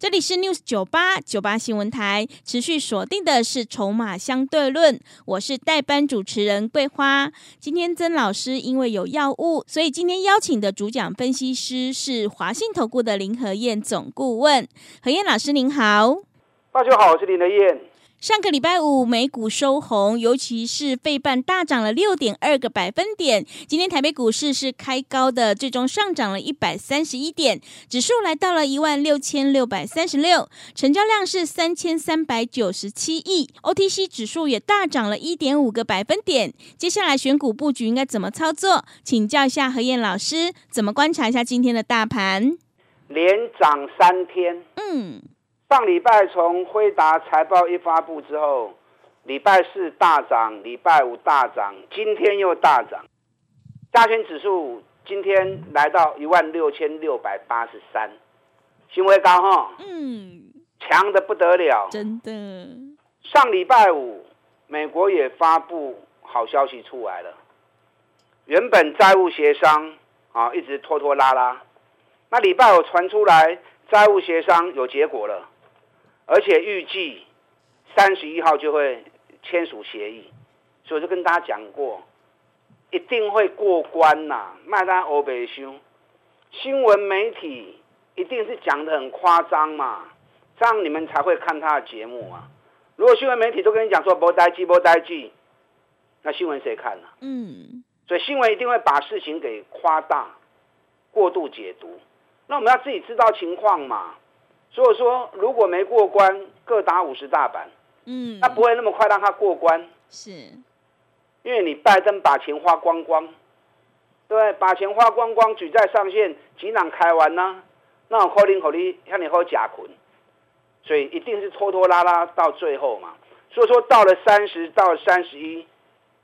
这里是 News 九八九八新闻台，持续锁定的是筹码相对论。我是代班主持人桂花。今天曾老师因为有药物，所以今天邀请的主讲分析师是华信投顾的林和燕总顾问。何燕老师您好，大家好，我是林和燕。上个礼拜五，美股收红，尤其是费半大涨了六点二个百分点。今天台北股市是开高的，最终上涨了一百三十一点，指数来到了一万六千六百三十六，成交量是三千三百九十七亿。OTC 指数也大涨了一点五个百分点。接下来选股布局应该怎么操作？请教一下何燕老师，怎么观察一下今天的大盘？连涨三天，嗯。上礼拜从辉达财报一发布之后，礼拜四大涨，礼拜五大涨，今天又大涨。加权指数今天来到一万六千六百八十三，新为高哈，嗯，强的不得了，真的。上礼拜五，美国也发布好消息出来了，原本债务协商啊一直拖拖拉拉，那礼拜五传出来债务协商有结果了。而且预计三十一号就会签署协议，所以就跟大家讲过，一定会过关呐。麦当欧北兄，新闻媒体一定是讲的很夸张嘛，这样你们才会看他的节目啊。如果新闻媒体都跟你讲说不呆记不呆记，那新闻谁看呢？嗯，所以新闻一定会把事情给夸大、过度解读。那我们要自己知道情况嘛。所以说，如果没过关，各打五十大板，嗯，那不会那么快让他过关。是，因为你拜登把钱花光光，对，把钱花光光，举债上限几囊开完呢？那我可能可能向你喝假捆，所以一定是拖拖拉拉到最后嘛。所以说到了三十到三十一，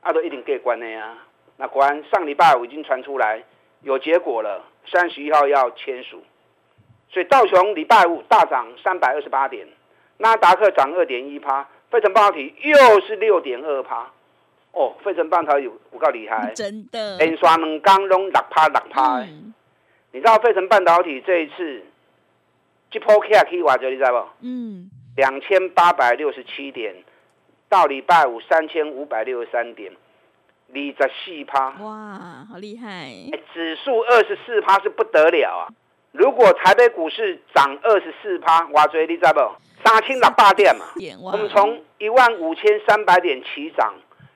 啊都一定过关的呀。那果然上礼拜五已经传出来有结果了，三十一号要签署。所以道琼礼拜五大涨三百二十八点，纳达克涨二点一趴，费城半导体又是六点二趴。哦，费城半导体有够厉害，真的连刷两刚拢六趴六趴。你知道费城半导体这一次一波 K 啊 K 瓦折，你知道不？嗯，两千八百六十七点，到礼拜五三千五百六十三点，二十四趴。哇，好厉害！指数二十四趴是不得了啊。如果台北股市涨二十四趴，哇，最你知不？三千六百点嘛。我们从一万五千三百点起涨，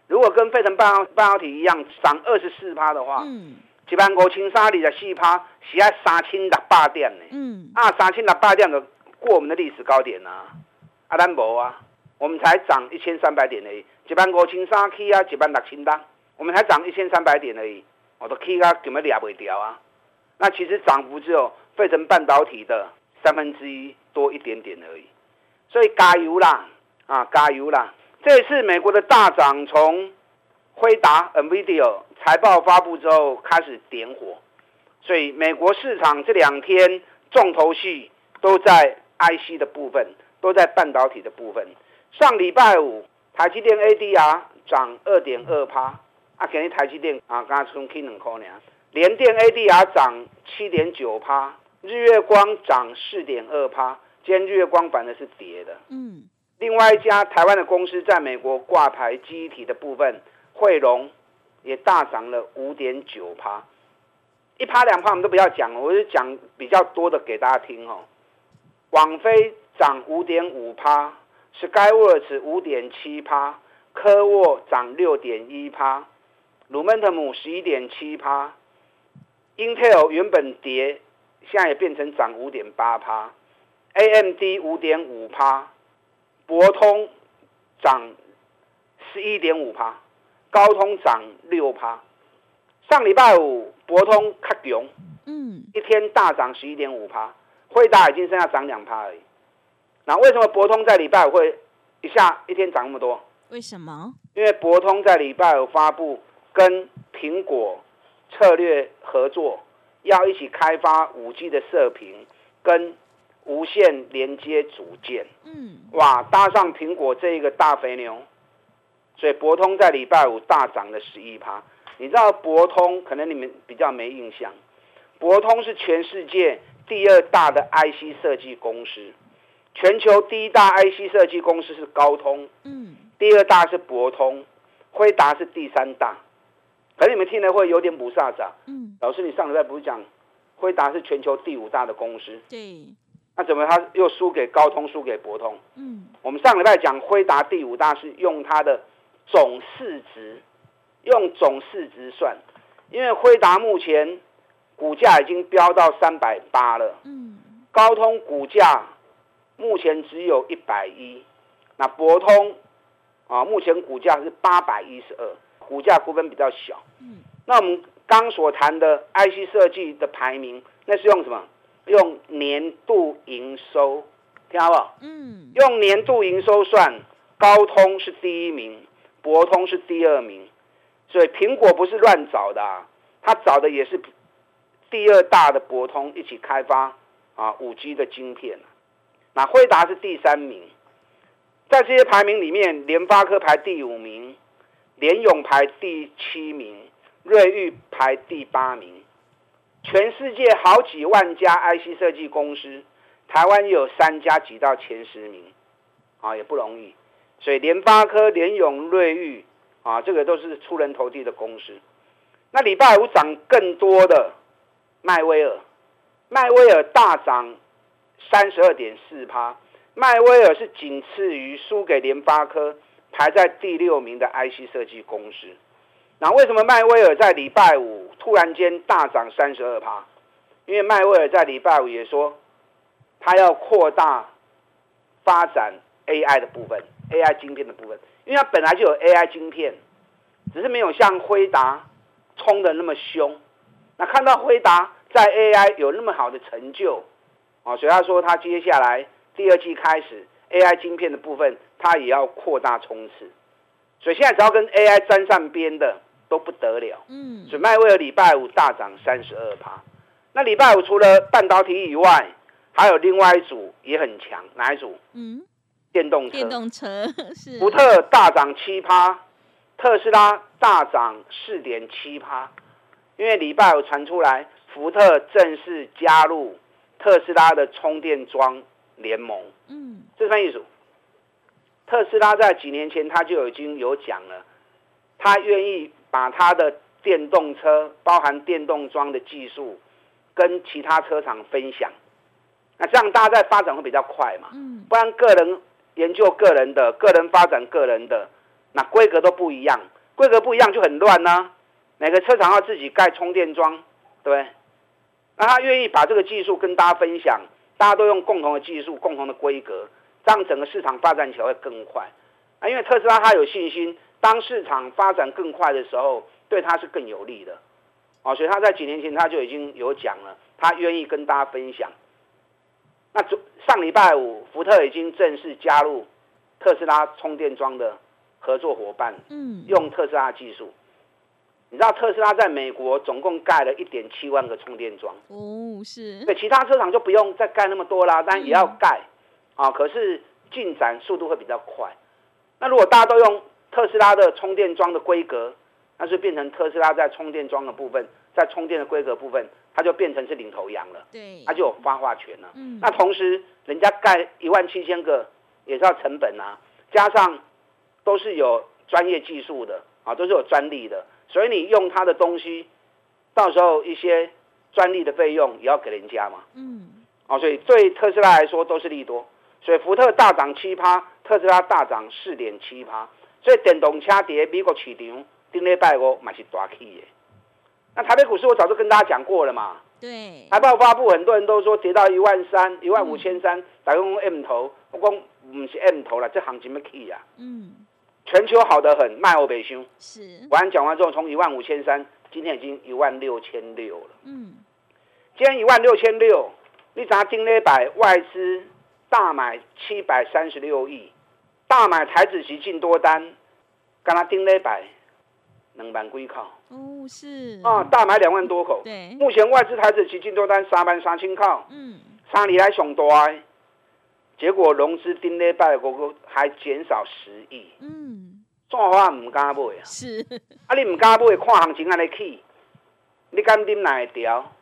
如果跟费城半导半导体一样涨二十四趴的话，嗯，一万五千三二十四趴，是要三千六百点呢。嗯，啊，三千六百点的过我们的历史高点啊，啊，咱无啊，我们才涨一千三百点而已，一万五千三起啊，一万六千单，我们才涨一千三百点而已，我都起啊，根本抓不掉啊。那其实涨幅只有。费城半导体的三分之一多一点点而已，所以加油啦啊，加油啦！这次美国的大涨，从辉达 NVIDIA 财报发布之后开始点火，所以美国市场这两天重头戏都在 IC 的部分，都在半导体的部分。上礼拜五，台积电 ADR 涨二点二趴，啊，今日台积电啊，刚刚从起两块呢，联电 ADR 涨七点九趴。日月光涨四点二趴，今天日月光反而是跌的。嗯，另外一家台湾的公司在美国挂牌记忆体的部分，汇龙也大涨了五点九趴，一趴两趴我们都不要讲了，我就讲比较多的给大家听哦。网飞涨五点五趴，Skyworks 五点七趴，科沃涨六点一趴，鲁曼特姆十一点七趴，Intel 原本跌。现在也变成涨五点八趴，AMD 五点五趴，博通涨十一点五趴，高通涨六趴。上礼拜五博通卡强，嗯，一天大涨十一点五趴，惠达已经剩下涨两趴而已。那为什么博通在礼拜五会一下一天涨那么多？为什么？因为博通在礼拜五发布跟苹果策略合作，要一起开发五 G 的射频跟无线连接组件。嗯，哇，搭上苹果这一个大肥牛，所以博通在礼拜五大涨了十一趴。你知道博通可能你们比较没印象，博通是全世界第二大的 IC 设计公司，全球第一大 IC 设计公司是高通，嗯，第二大是博通，辉达是第三大。可能你们听了会有点不飒飒。嗯，老师，你上礼拜不是讲辉达是全球第五大的公司，对，那怎么他又输给高通，输给博通？嗯，我们上礼拜讲辉达第五大是用它的总市值，用总市值算，因为辉达目前股价已经飙到三百八了，嗯，高通股价目前只有一百一，那博通啊目前股价是八百一十二，股价股本比较小。嗯，那我们刚所谈的 IC 设计的排名，那是用什么？用年度营收，听好不好？嗯，用年度营收算，高通是第一名，博通是第二名，所以苹果不是乱找的、啊，他找的也是第二大的博通一起开发啊五 G 的晶片、那惠达是第三名，在这些排名里面，联发科排第五名，联咏排第七名，瑞昱排第八名。全世界好几万家 IC 设计公司，台湾有三家挤到前十名，啊，也不容易。所以联发科、联咏、瑞昱啊，这个都是出人头地的公司。那礼拜五涨更多的迈威尔，迈威尔大涨三十二点四趴，迈威尔是仅次于输给联发科，排在第六名的 IC 设计公司。那为什么迈威尔在礼拜五突然间大涨三十二趴？因为迈威尔在礼拜五也说，他要扩大发展 AI 的部分，AI 晶片的部分，因为他本来就有 AI 晶片，只是没有像辉达冲的那么凶。那看到辉达在 AI 有那么好的成就，啊，所以他说他接下来第二季开始 AI 晶片的部分，他也要扩大冲刺。所以现在只要跟 AI 沾上边的都不得了。嗯，所以迈威尔礼拜五大涨三十二趴。那礼拜五除了半导体以外，还有另外一组也很强，哪一组？嗯，电动车。电动车 是福特大涨七趴，特斯拉大涨四点七趴。因为礼拜五传出来，福特正式加入特斯拉的充电桩联盟。嗯这番意思，特斯拉在几年前他就已经有讲了，他愿意把他的电动车包含电动桩的技术跟其他车厂分享，那这样大家在发展会比较快嘛。嗯不然个人研究个人的，个人发展个人的，那规格都不一样，规格不一样就很乱呢、每个车厂要自己盖充电桩，对？那他愿意把这个技术跟大家分享，大家都用共同的技术、共同的规格，这样整个市场发展起来会更快。啊，因为特斯拉他有信心，当市场发展更快的时候，对他是更有利的。哦，所以他在几年前他就已经有讲了，他愿意跟大家分享。那昨上礼拜五，福特已经正式加入特斯拉充电桩的合作伙伴，嗯，用特斯拉技术。你知道特斯拉在美国总共盖了一点七万个充电桩，哦是对，其他车厂就不用再盖那么多啦，但也要盖啊。可是进展速度会比较快。那如果大家都用特斯拉的充电桩的规格，那是变成特斯拉在充电桩的部分，在充电的规格部分，它就变成是领头羊了。对，它就有发话权了。嗯那同时，人家盖一万七千个也是要成本啊，加上都是有专业技术的啊，都是有专利的，所以你用它的东西，到时候一些专利的费用也要给人家嘛。嗯啊，所以对特斯拉来说都是利多。所以福特大涨七趴，特斯拉大涨四点七趴。所以电动车跌美国市场顶礼拜五嘛是大起的。那台北股市我早就跟大家讲过了嘛，对，财报发布，很多人都说跌到一万三、一万五千三，打用 M 头，我讲不是 M 头了，这行情要起啊！嗯全球好得很，卖欧北凶。是我刚讲完之后，从一万五千三，今天已经一万六千六了。嗯今天一万六千六，你查丁礼拜外资大买七百三十六亿，大买台子期进多单，跟他丁礼拜两万几口。哦，是。啊，大买两万多口。对，目前外资台子期进多单三万三千口，嗯，三年来上大的，结果融资顶礼拜个个还减少十亿，嗯，做法唔敢买啊！是，啊，你唔敢买，看行情安尼起，你敢顶哪会调？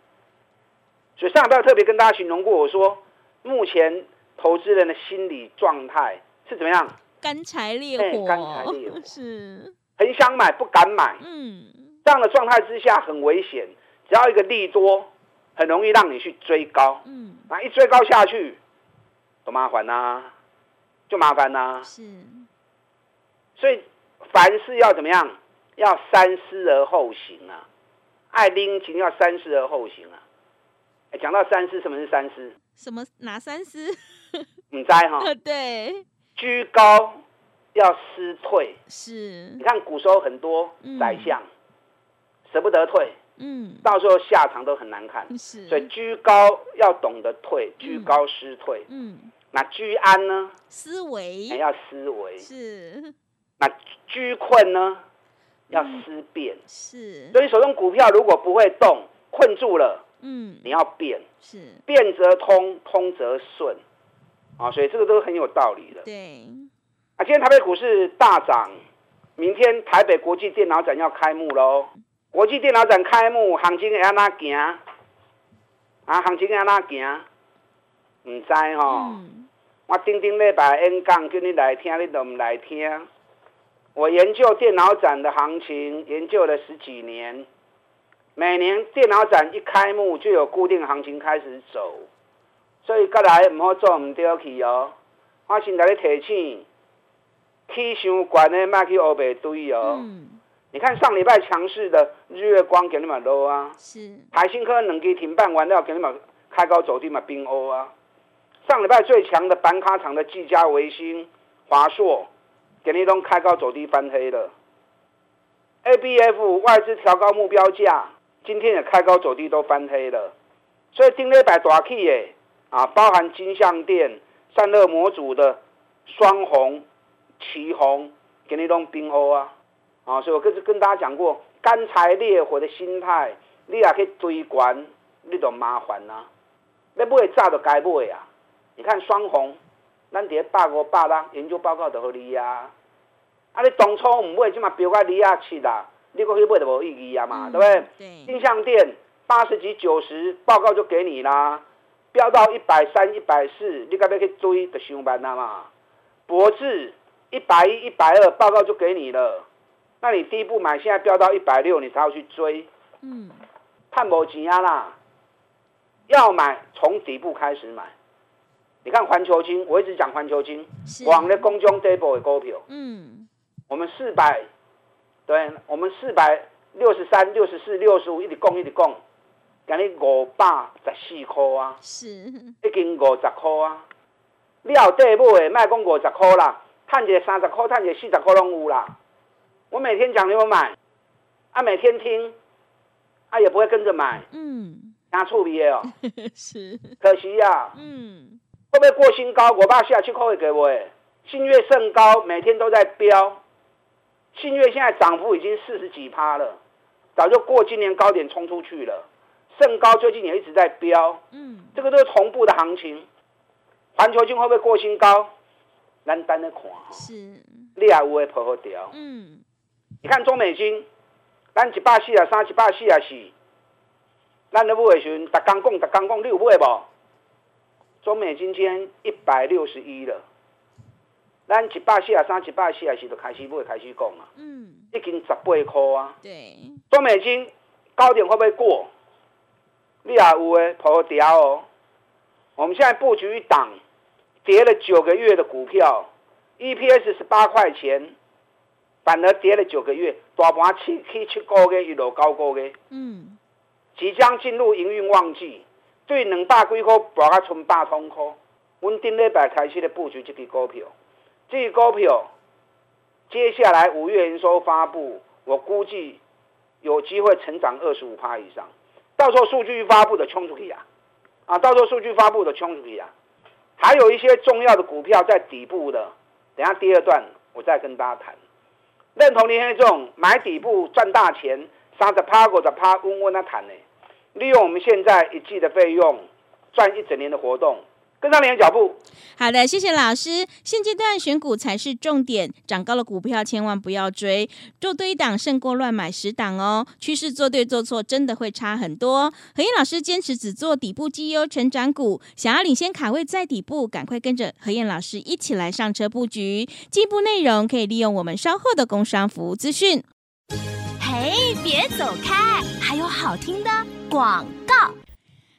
所以上礼拜特别跟大家形容过，我说目前投资人的心理状态是怎么样？干柴烈哎火，干柴烈火 是，很想买，不敢买。嗯，这样的状态之下很危险，只要一个利多，很容易让你去追高。嗯，那一追高下去，多麻烦呐、就麻烦呐、是，所以凡事要怎么样？要三思而后行啊！爱拎情要三思而后行啊！哎，讲到三思，什么是三思？什么哪三思？你猜哈？对，居高要思退。是你，看古时候很多宰相、舍不得退，嗯，到时候下场都很难看。是，所以居高要懂得退，居高思退。嗯，那居安呢？思维还要思维。是那居困呢？要思变。是，所以手中股票如果不会动，困住了，嗯，你要变，是，变则通，通则顺。啊，所以这个都很有道理的。对，啊，今天台北股市大涨，明天台北国际电脑展要开幕喽。国际电脑展开幕，行情会安怎行？啊，行情会安怎行？唔知吼。嗯，我顶顶礼拜演讲叫你来听，你都唔来听。我研究电脑展的行情，研究了十几年，每年电脑展一开幕就有固定行情开始走，所以过来唔好做唔对去哦。我先来你提醒，起伤悬的莫去乌白堆哦。嗯，你看上礼拜强势的日月光给你们落啊，是，台新科两支停办完了，给你们开高走低嘛冰欧啊。上礼拜最强的板卡厂的技嘉、维新、华硕，给你都开高走低翻黑了。A B F 外资调高目标价，今天也开高走低都翻黑了。所以顶礼拜大起的啊，包含金相店、散热模组的双红、旗红，给你都冰欧啊。啊，所以我跟跟大家讲过，干柴烈火的心态，你也去追关，你就麻烦啦、要买早就该买啊！你看双红，咱伫百五百六研究报告就互你啊。啊，你当初唔买，即嘛标到你啊七啦，你过去买就无意义啊嘛，嗯对不对？对，金相店八十几九十，报告就给你啦，飙到一百三、一百四，你该不要去追就上班啦嘛。博智一百一、一百二，报告就给你了，那你第一步买，现在飙到一百六，你才要去追，嗯，判无钱啊啦。要买从底部开始买。你看环球金，我一直讲环球金，是，往的公中 table 的股票，嗯，我们四百，对，我们四百六十三、六十四、六十五，一直供一直供，今日五百十四块啊，是，已经五十块啊。你有底买的，卖讲五十块啦，赚一个三十块，赚一个四十块拢有啦。我每天讲你们买，啊，每天听，啊也不会跟着买，嗯，拿触鼻的哦，是，可惜啊，嗯，会不会过新高？我爸下去扣会给我诶，新月盛高，每天都在飙，信越现在涨幅已经四十几趴了，早就过今年高点冲出去了。甚高最近也一直在飙，嗯，这个都是同步的行情。环球金会不会过新高？咱单的看哈，是，你也有会破好掉。嗯，你看中美金，咱一百四啊三，一百四啊四，咱咧买的时阵，逐工讲，逐工讲，你有买无？中美金今天一百六十一了，咱一百四啊三，一百四啊四就开始买，开始讲啊，嗯，已经十八块啊。对，中美金高点会不会过？你也有诶，跑好掉哦。我们现在布局一档跌了九个月的股票，EPS 十八块钱，反而跌了九个月，大盘七七七个月，一路高个月，嗯，即将进入营运旺季，对两百几块博啊剩百通块。阮顶礼拜开始咧布局这支股票，这股票接下来五月营收发布，我估计有机会成长二十五趴以上。到时候数据发布的冲出去啊，啊，到时候数据发布的冲出去啊。还有一些重要的股票在底部的，等下第二段我再跟大家谈。认同林黑这种买底部赚大钱，三十趴五十趴稳稳的谈呢？利用我们现在一季的费用赚一整年的活动。跟上你的脚步。好的，谢谢老师。现阶段选股才是重点，涨高的股票千万不要追，做对一档胜过乱买十档哦。趋势做对做错真的会差很多。何燕老师坚持只做底部绩优成长股，想要领先卡位在底部，赶快跟着何燕老师一起来上车布局。进一步内容可以利用我们稍后的工商服务资讯。嘿，别走开，还有好听的广告。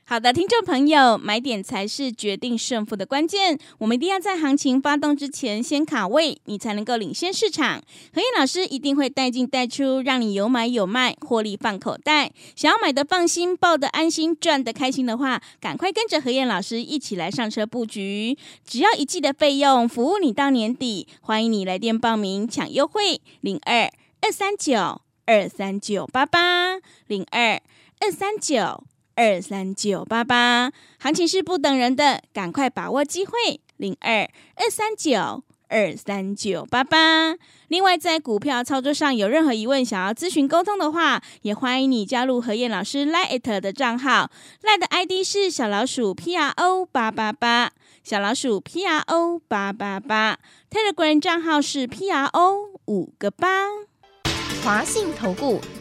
好的，听众朋友，买点才是决定胜负的关键。我们一定要在行情发动之前先卡位，你才能够领先市场。何燕老师一定会带进带出，让你有买有卖，获利放口袋。想要买的放心，抱的安心，赚的开心的话，赶快跟着何燕老师一起来上车布局。只要一季的费用，服务你到年底。欢迎你来电报名抢优惠，零二二三九二三九八八零二二三九。二三九八八，行情是不等人的，赶快把握机会。零二二三九二三九八八。另外，在股票操作上有任何疑问，想要咨询沟通的话，也欢迎你加入何燕老师 Lite 的账号，Lite 的 ID 是小老鼠 P R O 八八八，小老鼠 P R O 八八八。Telegram 账号是 P R O 五个八。华信投顾。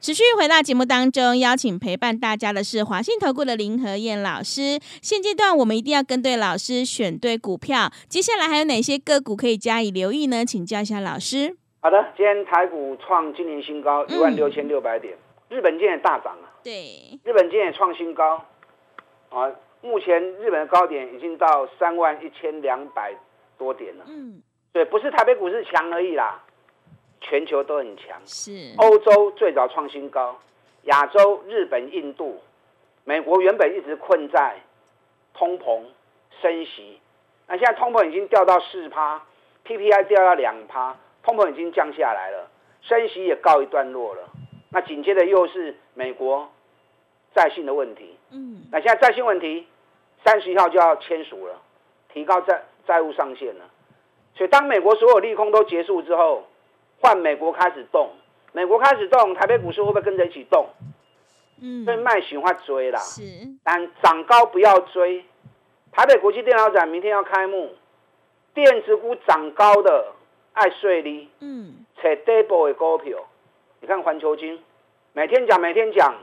持续回到节目当中，邀请陪伴大家的是华信投顾的林和燕老师。现阶段我们一定要跟对老师，选对股票。接下来还有哪些个股可以加以留意呢？请教一下老师。好的，今天台股创今年新高，一万六千六百点。日本今天大涨啊，对，日本今天也创新高啊。目前日本的高点已经到三万一千两百多点了。嗯，对，不是台北股市强而已啦。全球都很强，是欧洲最早创新高，亚洲、日本、印度、美国原本一直困在通膨升息，那现在通膨已经掉到四趴，PPI 掉到两趴，通膨已经降下来了，升息也告一段落了。那紧接着又是美国债信的问题，嗯，那现在债信问题三十一号就要签署了，提高债债务上限了，所以当美国所有利空都结束之后。换美国开始动，美国开始动，台北股市会不会跟着一起动？嗯，所以卖喜欢追啦，是，但涨高不要追。台北国际电脑展明天要开幕，电子股涨高的爱睡哩，嗯，扯底部的股票，你看环球金，每天讲每天讲，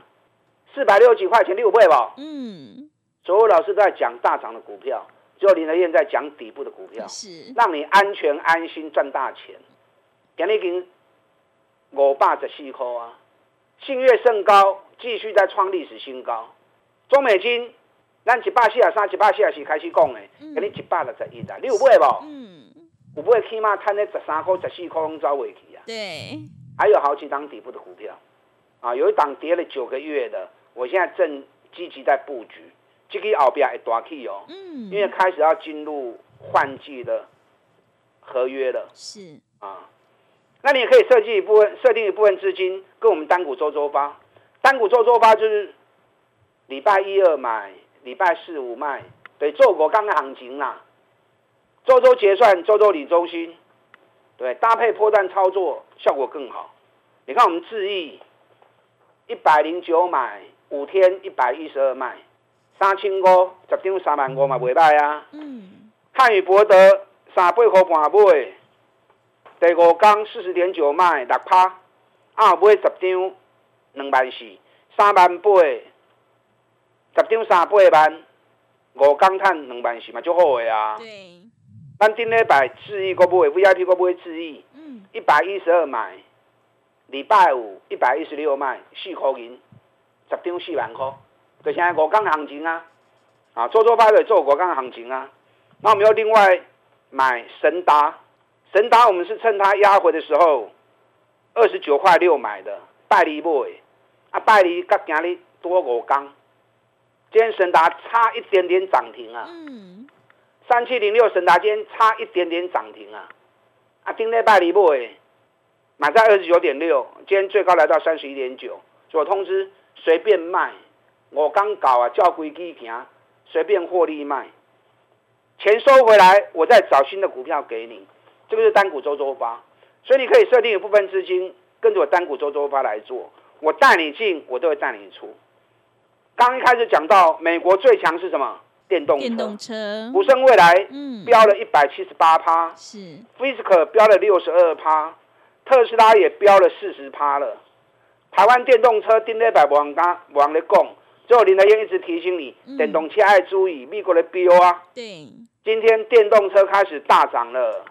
四百六十几块钱六倍吧，嗯，所有老师都在讲大涨的股票，只有林德燕在讲底部的股票，是，让你安全安心赚大钱。今日已经五百十四块啊，信越甚高，继续在创历史新高。中美金，咱一百四十三、一百四十四开始讲的，今日一百六十一啊，你有买无？嗯，有买起码趁那十三块、十四块拢走未去啊。对，还有好几档底部的股票啊，有一档跌了九个月的，我现在正积极在布局，这个后边会大起哦。嗯，因为开始要进入换季的合约了。是啊。那你也可以设计一部分，设定一部分资金跟我们单股周周发，单股周周发就是礼拜一二买，礼拜四五卖，对，做过刚的行情啦。周周结算，周周理中心，对，搭配破蛋操作效果更好。你看我们智毅一百零九买，五天一百一十二卖，三千五十张三万五嘛，袂歹啊。嗯。汉语博德三八块半买。第五天四十点九卖六趴，啊买十张两万四，三万八，十张三八万，五天赚两万四嘛，足好诶啊！对，咱顶礼拜智亿个买，VIP 个买智亿，嗯，一百一十二买，礼拜五一百一十六卖，四块银，十张四万块，就现在五天行情啊！啊，做做派对做五天行情啊！那我们要另外买神达。神达，我们是趁它压回的时候，二十九块六买的，拜利买，啊拜利甲今日多五刚，今天神达差一点点涨停啊，嗯，三七零六神达今天差一点点涨停啊，啊今天拜利买，买在二十九点六，今天最高来到三十一点九，所通知随便卖，我刚搞啊，叫规矩行，随便获利卖，钱收回来，我再找新的股票给你，这个是单股周周发，所以你可以设定一部分资金跟着我单股周周发来做，我带你进，我都会带你出。刚一开始讲到美国最强是什么？电动车，电动车，福盛未来嗯，飙了一百七十八趴。是，，Fisker 飙了六十二趴，特斯拉也飙了四十趴了。台湾电动车顶礼拜王刚王咧讲，最后林德燕一直提醒你，嗯。电动车爱注意美国的标啊。对，今天电动车开始大涨了，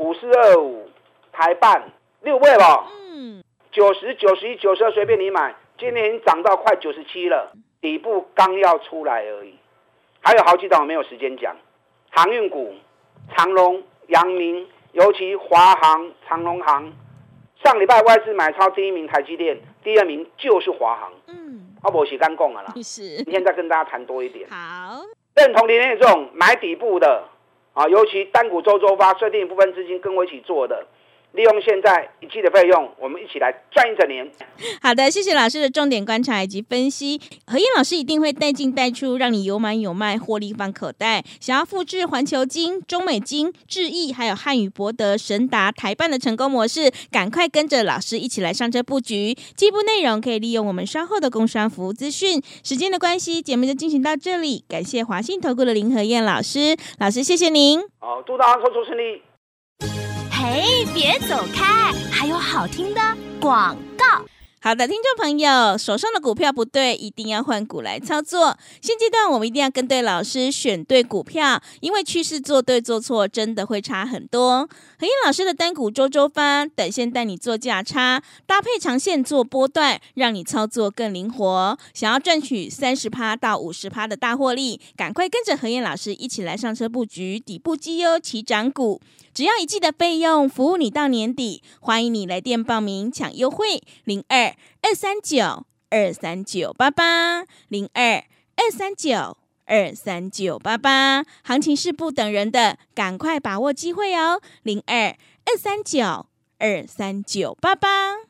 五四二五台办。六倍吧，嗯，九十九十一九十二随便你买，今年已经涨到快九十七了，底部刚要出来而已。还有好几档我没有时间讲，航运股，长隆、阳明，尤其华航、长隆航，上礼拜外资买超第一名台积电，第二名就是华航，嗯，啊，我是刚讲了啦。是。明，天再跟大家谈多一点。好，认同林燕这种买底部的啊，尤其单股周周发，设定一部分资金跟我一起做的，利用现在一季的费用，我们一起来赚一整年。好的，谢谢老师的重点观察以及分析。何燕老师一定会带进带出，让你有买有卖，获利放口袋。想要复制环球金、中美金、智毅还有汉语博德、神达、台办的成功模式，赶快跟着老师一起来上车布局。进一步内容可以利用我们稍后的工商服务资讯。时间的关系，节目就进行到这里。感谢华信投顾的林何燕老师，老师谢谢您。好，祝大家操作顺利。嘿，别走开，还有好听的广告。好的，听众朋友，手上的股票不对，一定要换股来操作。现阶段我们一定要跟对老师，选对股票，因为趋势做对做错真的会差很多。何燕老师的单股周周发，短线带你做价差，搭配长线做波段，让你操作更灵活。想要赚取三十趴到五十趴的大获利，赶快跟着何燕老师一起来上车布局底部绩优起涨股。只要一季的费用，服务你到年底。欢迎你来电报名抢优惠，零二二三九二三九八八，零二二三九二三九八八。行情是不等人的，赶快把握机会哦，零二二三九二三九八八。